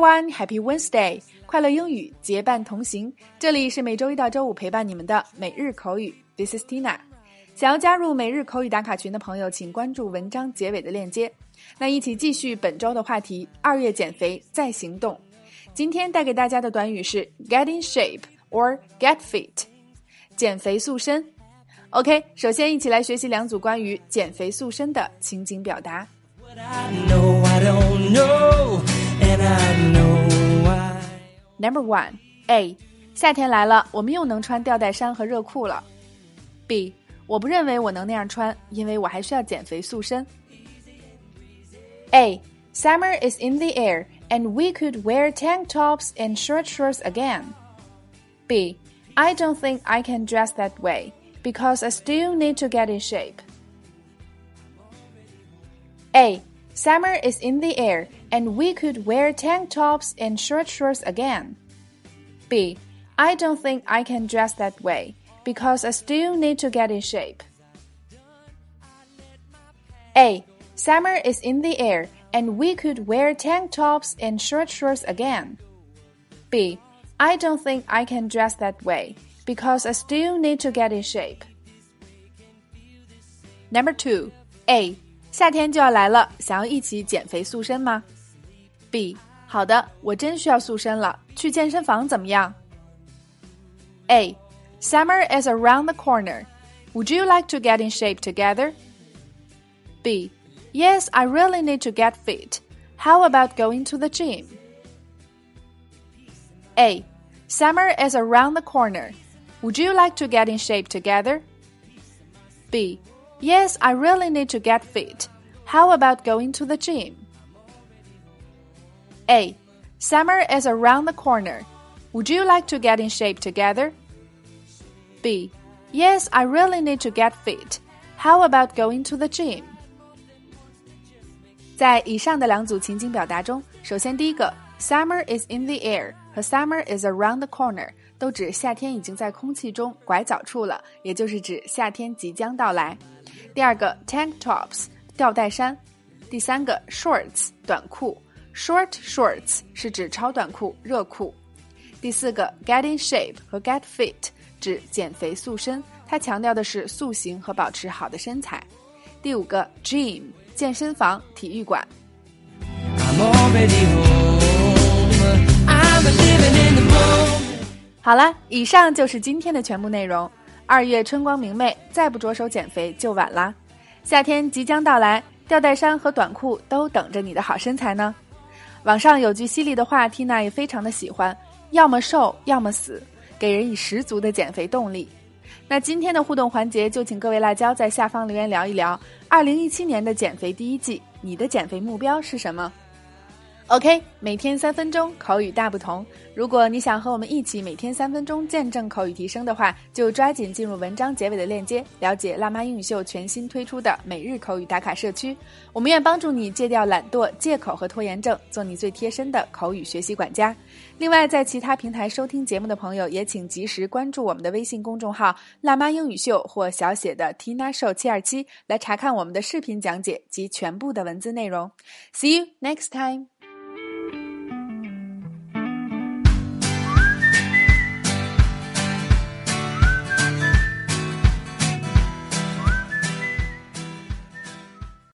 One Happy Wednesday！快乐英语结伴同行，这里是每周一到周五陪伴你们的每日口语。This is Tina。想要加入每日口语打卡群的朋友，请关注文章结尾的链接。那一起继续本周的话题：二月减肥再行动。今天带给大家的短语是 get in shape or get fit，减肥塑身。OK，首先一起来学习两组关于减肥塑身的情景表达。Number one A，夏天来了，我们又能穿吊带衫和热裤了。B，我不认为我能那样穿，因为我还需要减肥塑身。A, summer is in the air and we could wear tank tops and short shorts again. B, I don't think I can dress that way because I still need to get in shape. A. Summer is in the air and we could wear tank tops and short shorts again. B. I don't think I can dress that way because I still need to get in shape. A. Summer is in the air and we could wear tank tops and short shorts again. B. I don't think I can dress that way because I still need to get in shape. Number two, A. 夏天就要来了，想要一起减肥塑身吗？B. 好的，我真需要塑身了，去健身房怎么样？A. Summer is around the corner. Would you like to get in shape together? B. Yes, I really need to get fit. How about going to the gym? A. Summer is around the corner. Would you like to get in shape together? B. Yes, I really need to get fit. How about going to the gym? A. Summer is around the corner. Would you like to get in shape together? B. Yes, I really need to get fit. How about going to the gym? 在以上的两组情景表达中，首先第一个 “summer is in the air” 和 “summer is around the corner” 都指夏天已经在空气中拐角处了，也就是指夏天即将到来。 第二个 tank tops 吊带衫，第三个 shorts 短裤 short shorts 是指超短裤热裤。第四个 get in shape 和 get fit 指减肥塑身，它强调的是塑形和保持好的身材。第五个 gym 健身房体育馆。好了，以上就是今天的全部内容。二月春光明媚，再不着手减肥就晚啦。夏天即将到来，吊带衫和短裤都等着你的好身材呢。网上有句犀利的话，Tina 也非常的喜欢：要么瘦，要么死，给人以十足的减肥动力。那今天的互动环节，就请各位辣椒在下方留言聊一聊，二零一七年的减肥第一季，你的减肥目标是什么？OK，每天三分钟口语大不同。如果你想和我们一起每天三分钟见证口语提升的话，就抓紧进入文章结尾的链接，了解辣妈英语秀全新推出的每日口语打卡社区。我们愿帮助你戒掉懒惰、借口和拖延症，做你最贴身的口语学习管家。另外，在其他平台收听节目的朋友，也请及时关注我们的微信公众号“辣妈英语秀”或小写的 Tina Show 七二七，来查看我们的视频讲解及全部的文字内容。See you next time.